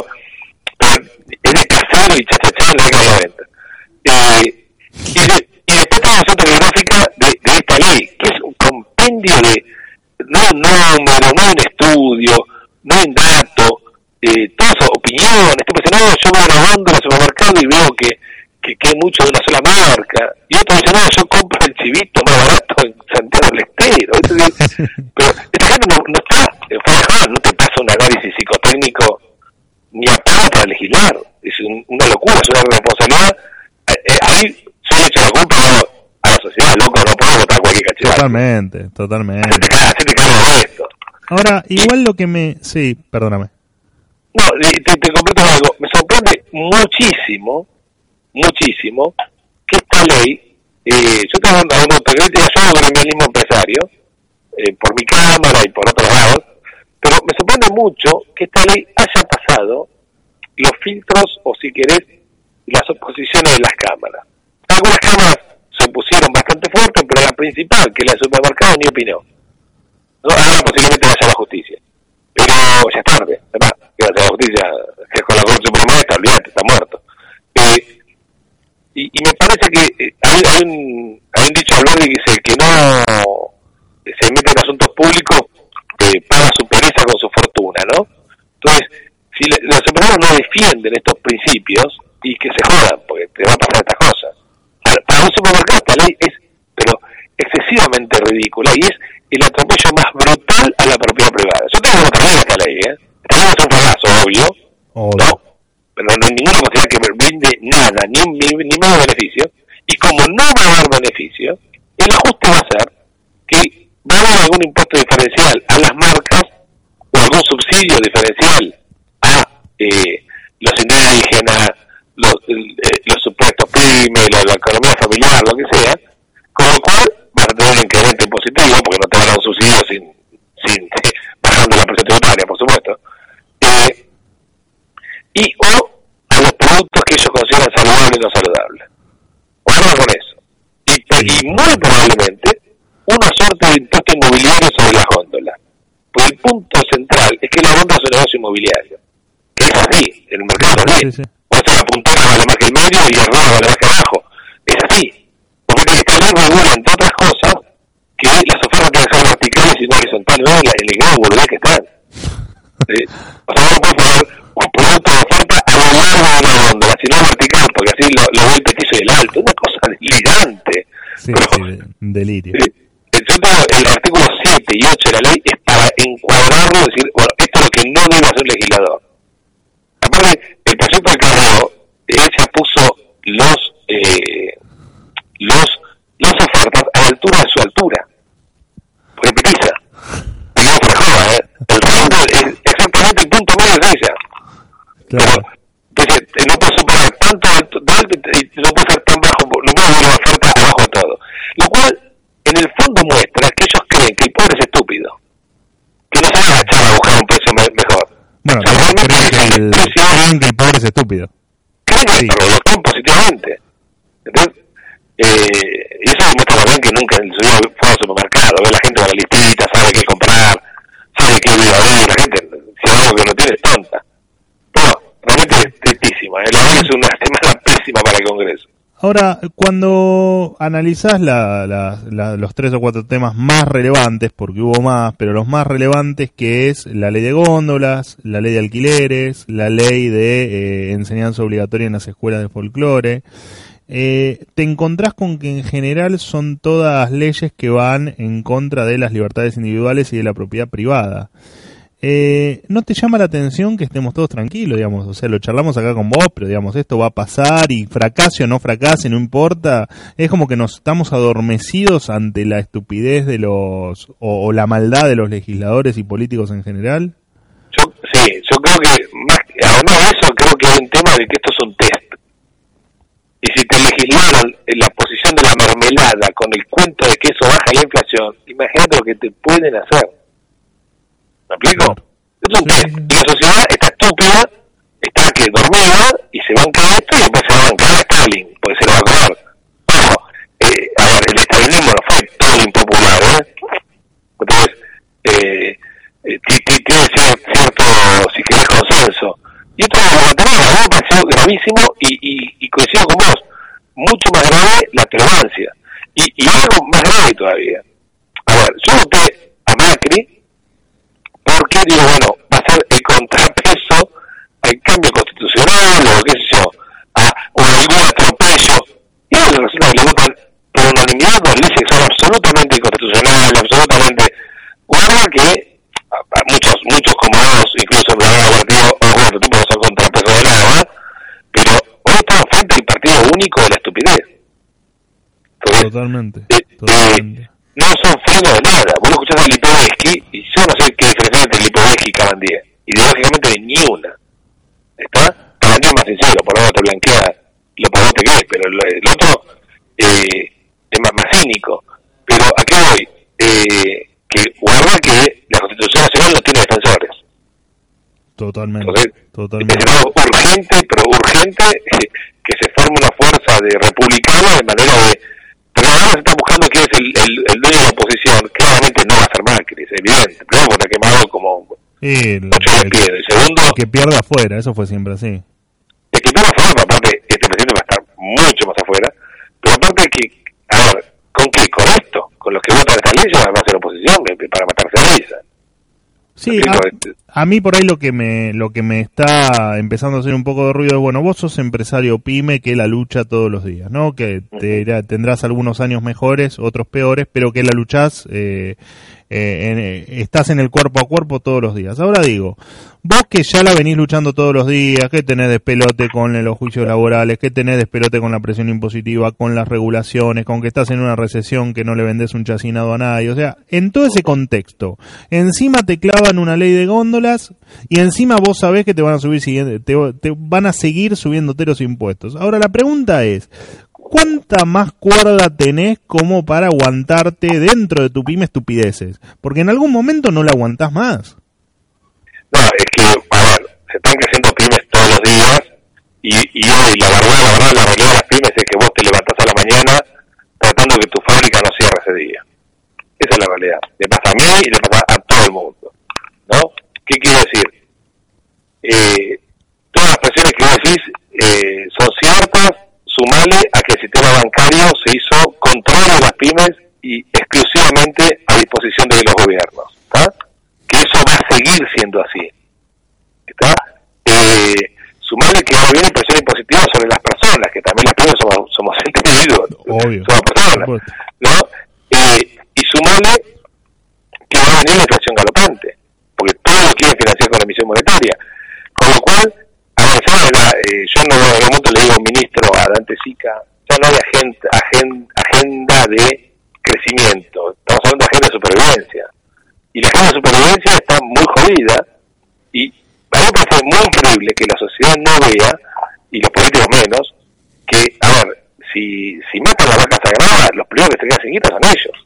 eres casado y chachachá en la venta. Eh, y, de, y, después tenemos otra biográfica de, esta ley, que es un compendio de no un número, no un estudio, no un dato, eh, todas opiniones. Estoy pensando, yo voy grabando en el supermercado y veo que que, hay mucho de una sola marca. Y otro dice, no, yo compro el chivito más barato en Santiago del Estero. Pero esta gente no, no está, no te pasa un análisis psicotécnico ni a para legislar. Es un, una locura, es una responsabilidad. Eh, ahí yo le echo la culpa a la sociedad, loco, no puedo votar cualquier cachetazo. Totalmente, totalmente. De esto. Ahora, igual lo que me... Sí, perdóname. No, te, te completo algo. Me sorprende muchísimo, muchísimo, que esta ley, eh, yo tengo una autocrítica, yo hago gremialismo empresario, eh, por mi cámara y por otros lados, pero me sorprende mucho que esta ley haya pasado los filtros, o si querés, las oposiciones de las cámaras. Algunas cámaras se opusieron bastante fuerte, pero la principal, que es la de supermercado, ni opinó. No, ahora posiblemente vaya a la justicia. Pero ya es tarde, ¿verdad? Que vaya a la justicia, que con la Corte Suprema está, olvídate, está muerto. Eh, y, y me parece que eh, hay, hay, un, hay un dicho hablar que dice que no se mete en asuntos públicos eh, paga su pereza con su fortuna, ¿no? Entonces, si le, los empresarios no defienden estos principios, y que se jodan, porque te va a pasar estas cosas. Para, para un supermercado esta ley es, pero excesivamente ridícula, y es el atropello más brutal a la propiedad privada. Yo tengo otra ley esta ley, ¿eh? Es un fracaso, obvio, Obvio. ¿no? Pero no hay ninguna posibilidad que me brinde nada, ni, ni, ni más beneficio. Y como no va a dar beneficio, el ajuste va a ser que va a haber algún impuesto diferencial a las marcas o algún subsidio diferencial a eh, los indígenas, los, eh, supuestos pymes, la, la economía familiar, lo que sea, con lo cual vas a tener un incremento impositivo, porque no te van a dar un subsidio sin, sin bajando la presión tributaria, por supuesto. Eh, y o a los productos que ellos consideran saludables y no saludables. Guarda con eso. Y, y muy probablemente una suerte de impuesto inmobiliario sobre las góndolas. Porque el punto central es que la góndola es un negocio inmobiliario. Que es así, en el mercado Sí, también. sí. O sea, la puntada vale más que el medio y el rojo vale más que abajo. Es así. Porque esta ley regula, entre otras cosas, que las ofertas tienen que ser verticales y no horizontales. No, en la- el grado boludez que están. Eh, o sea, no puedes poner un producto de oferta a lo largo de una góndola, sino vertical, porque así lo, lo ve el pequeño y el alto. Una cosa delirante. Sí, Pero, sí, delirio. eh, el artículo 7 y 8 de la ley es para encuadrarlo y decir, bueno, esto es lo que no debe hacer un legislador. Aparte, el proyecto del Carreo, él ya puso los, eh, los, las ofertas a la altura de su altura. Porque petiza. Y no se joda, ¿eh? El rango es exactamente el punto medio de ella. Claro. Pero, entonces, no puede superar tanto alto, de alto y no puede ser tan bajo, no puede haber una oferta abajo de todo. Lo cual, en el fondo muestra que ellos creen que el pobre es estúpido. Que no se van a agachar a buscar un precio me- mejor. Bueno, creen que el el, creen que el pobre es estúpido. creen que Sí. pero lo toman positivamente. Entonces, eh, y eso demuestra también que nunca en su vida fue al supermercado, ve la gente con la listita, sabe qué comprar, sabe qué vida ver, la gente, si hay algo que no tiene, es tonta. Bueno, realmente es tristísima, ¿eh? la verdad que es una semana pésima para el Congreso. Ahora, cuando analizás la, la- la- los tres o cuatro temas más relevantes, porque hubo más, pero los más relevantes que es la ley de góndolas, la ley de alquileres, la ley de eh, enseñanza obligatoria en las escuelas de folclore, eh, te encontrás con que en general son todas leyes que van en contra de las libertades individuales y de la propiedad privada. Eh, ¿No te llama la atención que estemos todos tranquilos, digamos? O sea, lo charlamos acá con vos, pero digamos, esto va a pasar y fracase o no fracase, no importa. Es como que nos estamos adormecidos ante la estupidez de los, o, la maldad de los legisladores y políticos en general. Yo, sí, yo creo que, más, además de eso, creo que hay un tema de que esto es un test. Y si te legislaron en la posición de la mermelada con el cuento de que eso baja la inflación, imagínate lo que te pueden hacer. ¿Me explico? Claro. Es un Sí, test. sí, sí. Y la sociedad está estúpida, está que dormida, y se banca esto y después se va a bancar a Stalin, porque se lo va a comer. Ojo, eh, a ver, el estalinismo no fue todo impopular, ¿eh? Entonces, eh, eh, ti- ti- tiene cier- cierto, si querés, consenso. Y esto es lo tenemos, a mí me pareció gravísimo y, y, y coincido con vos, mucho más grave la tolerancia. Y, y algo más grave todavía. A a ver, yo voté a Macri porque digo, bueno, va a ser el contrapeso al cambio constitucional o qué sé yo, a, o algún atropello. Y ahora que le votan por unanimidad dos leyes que son absolutamente inconstitucionales, absolutamente... Guarda que a, a muchos, muchos como vos, incluso me han partido, o bueno, tipo no son contrapeso de nada, pero hoy estamos frente al partido único de la estupidez. Entonces, Totalmente, eh, eh, totalmente. No son frenos de nada. Vos escuchás a Lipovetsky y yo no sé qué diferencia entre Lipovetsky y Cabandier. Ideológicamente ni una. ¿Está? Cabandier es más sincero, por lo menos te blanquea lo poderoso que es, pero el, el otro eh, es más, más cínico. Pero ¿a qué voy? Eh, que guarda que la Constitución Nacional no tiene defensores. Totalmente, Entonces, totalmente. es algo urgente, pero urgente, que se forme una fuerza de republicanos de manera de... Se está buscando quién es el, el, el dueño de la oposición. Claramente no va a ser Macri, es evidente. Primero porque está quemado como Y el, ocho el- piedra. Y segundo, el que pierda afuera, eso fue siempre así. el que pierda forma, aparte, este presidente va a estar mucho más afuera. Pero aparte que, a ver, ¿con qué? Con esto, con los que votan esta ley, va a ser oposición que- para matarse a risa. Sí, a, a mí por ahí lo que me lo que me está empezando a hacer un poco de ruido es, bueno, vos sos empresario pyme que la lucha todos los días, ¿no? Que te tendrás algunos años mejores, otros peores, pero que la luchás, eh, eh, en- eh, estás en el cuerpo a cuerpo todos los días. Ahora digo, vos que ya la venís luchando todos los días, que tenés despelote con los juicios laborales, que tenés despelote con la presión impositiva, con las regulaciones, con que estás en una recesión que no le vendés un chacinado a nadie, o sea, en todo ese contexto, encima te clavan una ley de góndolas y encima vos sabés que te van a subir te van a seguir subiéndote los impuestos. Ahora la pregunta es, ¿cuánta más cuerda tenés como para aguantarte dentro de tu pyme estupideces? Porque en algún momento no la aguantás más. No, es que, a ver, se están creciendo pymes todos los días y, hoy la verdad, la verdad, la realidad de las pymes es que vos te levantás a la mañana tratando que tu fábrica no cierre ese día. Esa es la realidad. Le pasa a mí y le pasa a todo el mundo. ¿No? ¿Qué quiero decir? Eh, todas las presiones que vos decís eh, son ciertas, sumale a que el sistema bancario se hizo control de las pymes y exclusivamente a disposición de los gobiernos. ¿está? que eso va a seguir siendo así. ¿Está? Eh, sumarle que ahora viene presión impositiva sobre las personas, que también las personas somos, somos individuos, Obvio, somos personas. ¿no? Eh, y sumarle que va a venir la inflación galopante, porque todo lo quieren financiar con la emisión monetaria. Con lo cual, a la- eh, yo no, en un momento le digo ministro a Dante Sica, ya no hay agenda, agenda, agenda de crecimiento, estamos hablando de agenda de supervivencia y la agenda de supervivencia está muy jodida y a mí me parece muy increíble que la sociedad no vea, y los políticos menos, que, a ver, si, si matan la vaca sagrada, los primeros que se quedan sin guita son ellos.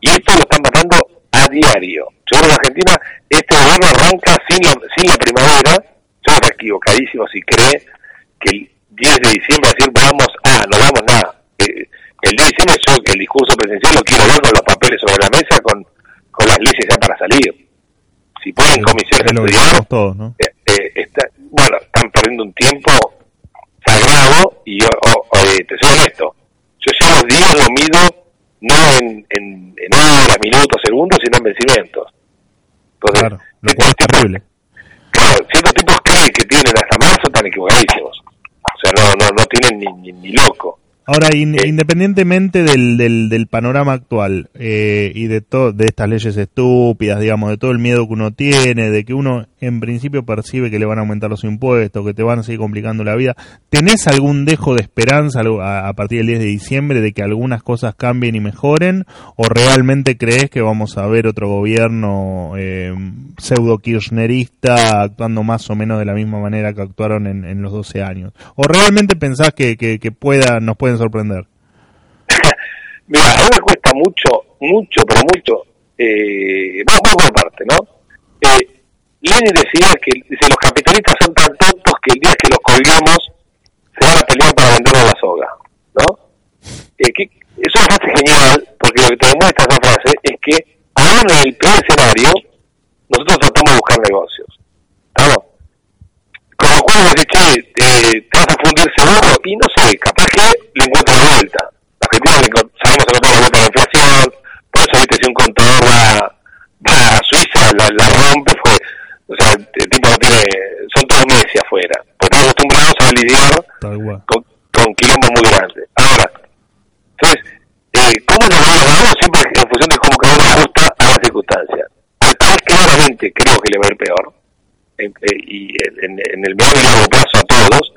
Y esto lo están matando a diario. Yo creo que en Argentina este gobierno arranca sin la, sin la primavera, está equivocadísimo si cree que el 10 de diciembre decir vamos a, no vamos nada. Eh, el 10 de diciembre yo que el discurso presidencial lo quiero ver con los papeles sobre la mesa, con, con las leyes ya para salir. Si ponen comisiones estudiar, todos, ¿no? eh, eh, está, bueno, están perdiendo un tiempo sagrado y yo, oh, eh, te soy honesto, yo ya los días lo mido no en, en, en horas, minutos, segundos, sino en vencimientos. Entonces, Claro, lo cual es ciertos- terrible. claro, ciertos tipos que tienen hasta marzo, están equivocadísimos. O sea, no, no, no tienen ni, ni, ni loco. Ahora, in- Eh. independientemente del, del, del panorama actual eh, y de, to- de estas leyes estúpidas, digamos, de todo el miedo que uno tiene, de que uno en principio percibe que le van a aumentar los impuestos, que te van a seguir complicando la vida, ¿tenés algún dejo de esperanza a partir del 10 de diciembre de que algunas cosas cambien y mejoren? ¿O realmente crees que vamos a ver otro gobierno eh, pseudo-kirchnerista actuando más o menos de la misma manera que actuaron en, en los 12 años? ¿O realmente pensás que, que, que pueda, nos pueden sorprender? Mira, a me cuesta mucho, mucho, pero mucho. Eh, vamos, por parte, ¿no? Eh, Lenin decía que dice, los capitalistas son tan tontos que el día que los colguemos se van a pelear para vendernos la soga, ¿no? Eh, que, es una frase genial, porque lo que te demuestra esa frase es que aún en el peor escenario, nosotros tratamos de buscar negocios puedes decir, che, eh, te vas a fundir y no sé, capaz que le encuentro la vuelta. La Argentina le sabemos encontrar la vuelta a inflación, por eso, viste, si un contador va, a Suiza, la, la rompe, fue, o sea, el tipo no tiene, son todos meses afuera, porque están acostumbrados a lidiar con, con quilombos muy grandes. Ahora, entonces, eh, ¿cómo nos vamos siempre en función de cómo cada uno ajusta a las circunstancias? Al país claramente creo que le va a ir peor eh, y en, en, el medio y largo plazo a todos,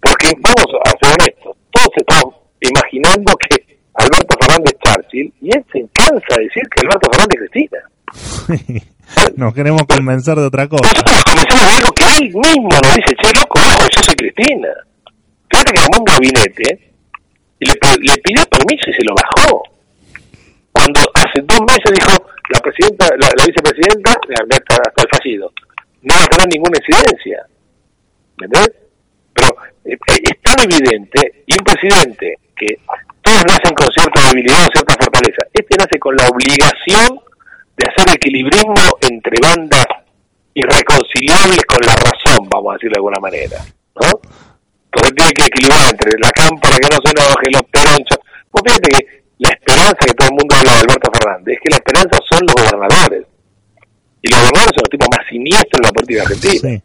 porque vamos a ser honestos, todos estamos imaginando que Alberto Fernández Churchill, y él se cansa de decir que Alberto Fernández Cristina. nos queremos convencer de otra cosa. Nosotros nos convencemos de algo que él mismo nos dice, che, loco, yo soy Cristina. Fíjate que armó un gabinete y le, le pidió permiso y se lo bajó. Cuando hace dos meses dijo la presidenta, la, vicepresidenta, hasta, hasta el fallido, no va a tener ninguna incidencia. ¿Me entiendes? Pero eh, es tan evidente, y un presidente que todos nacen con cierta debilidad o cierta fortaleza, este nace con la obligación de hacer equilibrismo entre bandas irreconciliables con la razón, vamos a decir de alguna manera, ¿no? Entonces tiene que equilibrar entre la cámpora que no se enoje, los peronchos. Pues fíjate que la esperanza que todo el mundo habla de Alberto Fernández es que la esperanza son los gobernadores. Y los gobernadores son los tipos más siniestros de la política argentina. Sí,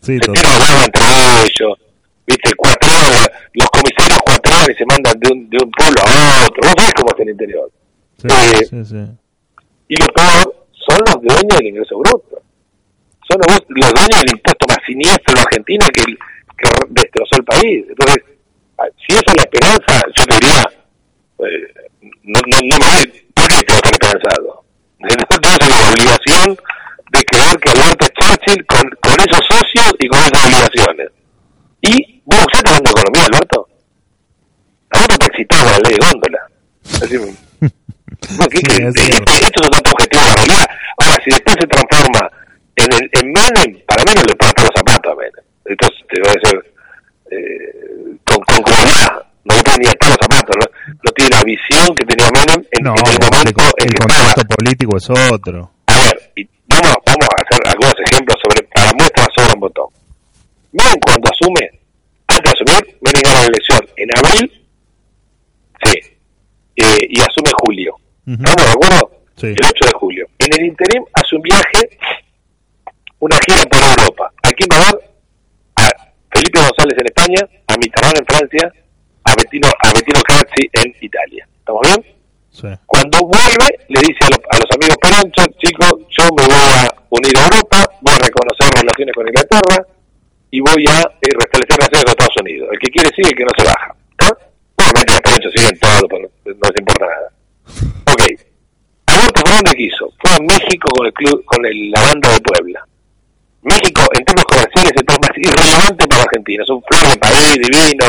sí, se tiran entre ellos, viste, cuatro horas, los comisarios cuatro horas y se mandan de un, de un pueblo a otro. Vos sabés cómo es el interior. Sí, eh, sí, sí. Y lo peor son los dueños del ingreso bruto. Son los, los dueños del impuesto más siniestro de Argentina que, que destrozó el país. Entonces, ah, si esa es la esperanza, yo te diría, eh, no, no, no me voy, ¿por qué tengo que estar esperanzado? Entonces, la obligación de creer que Alberto Churchill con, con esos socios y con esas obligaciones. Y, vos estás hablando de economía, Alberto. Alberto está excitado la ley de góndola. Así, No, que, sí, es esto, esto es un objetivo de realidad. Ahora, si después se transforma en, el, en Menem, para Menem le puede los zapatos a Menem. Entonces, te voy a decir, eh, con, con crueldad, no le puede ni estar los zapatos, ¿no? no tiene la visión que tenía Menem en, no, en el momento el, en el que contexto político es otro. A ver, y vamos, vamos a hacer algunos ejemplos sobre, para muestra sobre un botón. Menem cuando asume, antes de asumir, Menem gana la elección en abril, eh, y asume julio. ¿Estamos de acuerdo? Sí. El 8 de julio. En el interim hace un viaje, una gira por Europa. ¿A quién va a ver? A Felipe González en España, a Mitterrand en Francia, a Bettino, a Bettino Cazzi en Italia. ¿Estamos bien? Sí. Cuando vuelve, le dice a, lo- a los amigos peronchos, chicos, yo me voy a unir a Europa, voy a reconocer relaciones con Inglaterra y voy a eh, restablecer relaciones con Estados Unidos. El que quiere sigue, el que no se baja. Siguen todo, pues no, no les importa nada. Ok. Alberto Fernández ¿qué hizo? Fue a México con el club, con el, la banda de Puebla. México, en términos comerciales, es el más irrelevante para Argentina. Es un flor de país divino,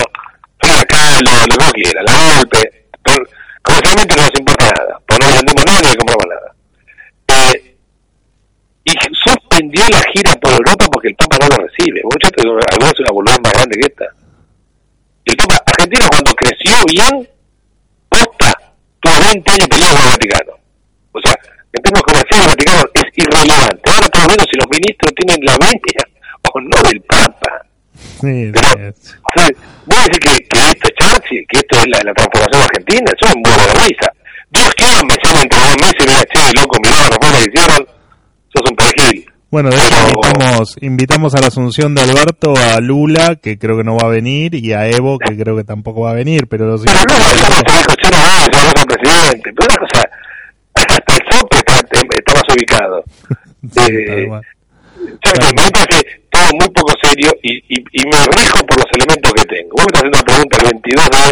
acá, lo, que quiera, la golpe. Comercialmente no nos importa nada, pues no vendemos nada ni compramos nada. Eh, y suspendió la gira por Europa porque el Papa no lo recibe. Muchachos, algunos es una volumen más grande que esta. Argentina cuando creció bien, posta, tuvo 20 años peleando con el Vaticano. O sea, en términos comerciales el Vaticano es irrelevante. Ahora estamos viendo si los ministros tienen la venia o no del Papa. Sí, Pero, o sea, vos decís que, que esto es Churchill, que esto es la, la transformación argentina, eso es un vuelo de risa. Dios quiera entre dos meses y me diga, che, loco, mirá la reforma que hicieron, sos un perejil. Bueno, de hecho invitamos, invitamos a la asunción de Alberto, a Lula, que creo que no va a venir, y a Evo, que creo que tampoco va a venir, pero los Pero no, no presidente. Pero una cosa, hasta el SOP está, está más ubicado. Eh. Me parece todo muy poco serio y, y, y me rijo por los elementos que tengo. Vos me estás haciendo una pregunta el 22 de,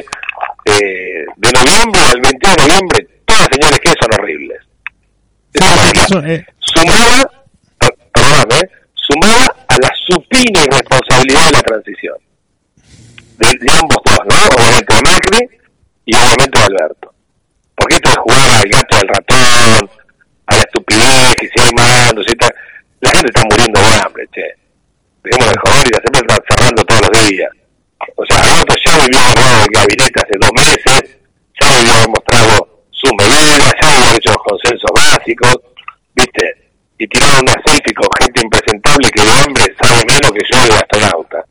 eh, de noviembre, el 22 de noviembre, todas las señales que son horribles. Eso, eh, sumada, sumada a la supina irresponsabilidad de la transición. De, de ambos dos, ¿no? Obviamente de Macri y obviamente de Alberto. Porque esto es jugar al gato del ratón, a la estupidez, que si hay mandos y tal. La gente está muriendo de hambre, che. Dejemos de joder y la siempre están cerrando todos los días. O sea, Alberto ya debió haber dado el gabinete hace dos meses, ya haber mostrado sus medidas, ya haber hecho los consensos básicos, ¿viste? Y tiraron una selfie con gente impresentable que de hambre sabe menos que yo de astronauta.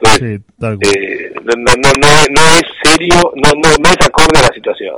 Entonces, sí, tal cual. eh, no, no, no, es serio, no, no, no es acorde a la situación.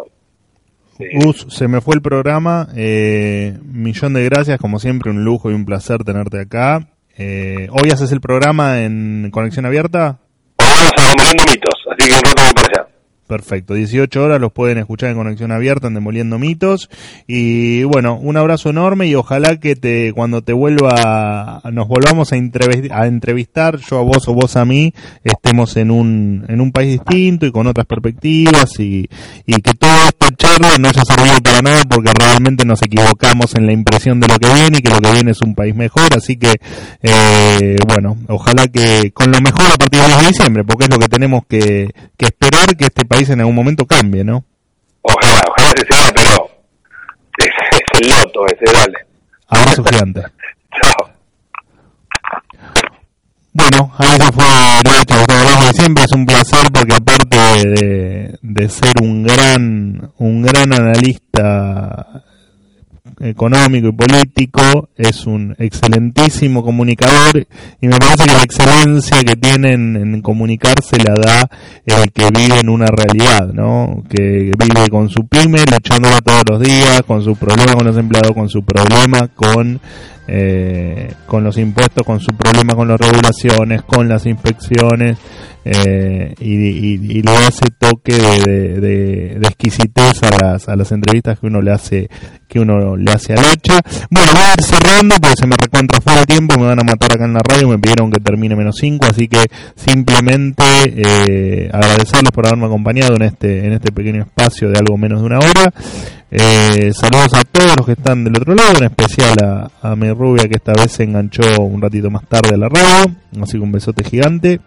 Eh, Gus, se me fue el programa. Eh, millón de gracias, como siempre, un lujo y un placer tenerte acá. Eh, ¿Hoy haces el programa en conexión abierta? Vamos a Mitos, así que un rato para allá. Perfecto, 18 horas los pueden escuchar en conexión abierta en Demoliendo Mitos. Y bueno, un abrazo enorme y ojalá que te cuando te vuelva nos volvamos a, a entrevistar, yo a vos o vos a mí, estemos en un en un país distinto y con otras perspectivas y, y que todo esta charla no haya servido para nada porque realmente nos equivocamos en la impresión de lo que viene y que lo que viene es un país mejor, así que eh, bueno, ojalá que con lo mejor a partir de diciembre, porque es lo que tenemos que, que esperar que este país país en algún momento cambie, ¿no? Ojalá, ojalá que sea, pero es, es el loto ese, dale. Abrazo gigante. Chao. Bueno, ahí se fue Nacho, como de siempre, es un placer porque aparte de, de ser un gran, un gran analista económico y político, es un excelentísimo comunicador y me parece que la excelencia que tiene en, comunicarse la da el que vive en una realidad, ¿no? Que vive con su pyme, luchándola todos los días, con su problema con los empleados, con su problema con eh, con los impuestos, con su problema con las regulaciones, con las inspecciones, eh, y, le hace toque de, de, exquisitez a las, a las entrevistas que uno le hace que uno le hace al hacha. Bueno, voy a ir cerrando porque se me recontra fuera el tiempo, me van a matar acá en la radio, me pidieron que termine menos 5, así que simplemente eh, agradecerles por haberme acompañado en este, en este pequeño espacio de algo menos de una hora. Eh, saludos a todos los que están del otro lado, en especial a, a mi rubia que esta vez se enganchó un ratito más tarde a la radio, así que un besote gigante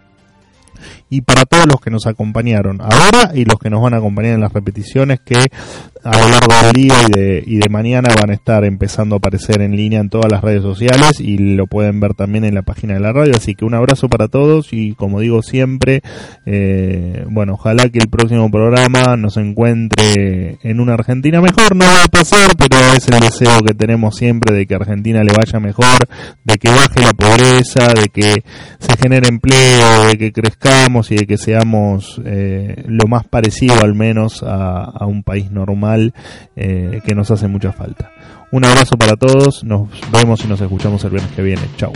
y para todos los que nos acompañaron ahora y los que nos van a acompañar en las repeticiones que a lo largo del día y de, y de mañana van a estar empezando a aparecer en línea en todas las redes sociales y lo pueden ver también en la página de la radio. Así que un abrazo para todos y como digo siempre, eh, bueno, ojalá que el próximo programa nos encuentre en una Argentina mejor. No va a pasar, pero es el deseo que tenemos siempre de que Argentina le vaya mejor, de que baje la pobreza, de que se genere empleo, de que crezcamos y de que seamos eh, lo más parecido al menos a, a un país normal eh, que nos hace mucha falta. Un abrazo para todos, nos vemos y nos escuchamos el viernes que viene. Chao.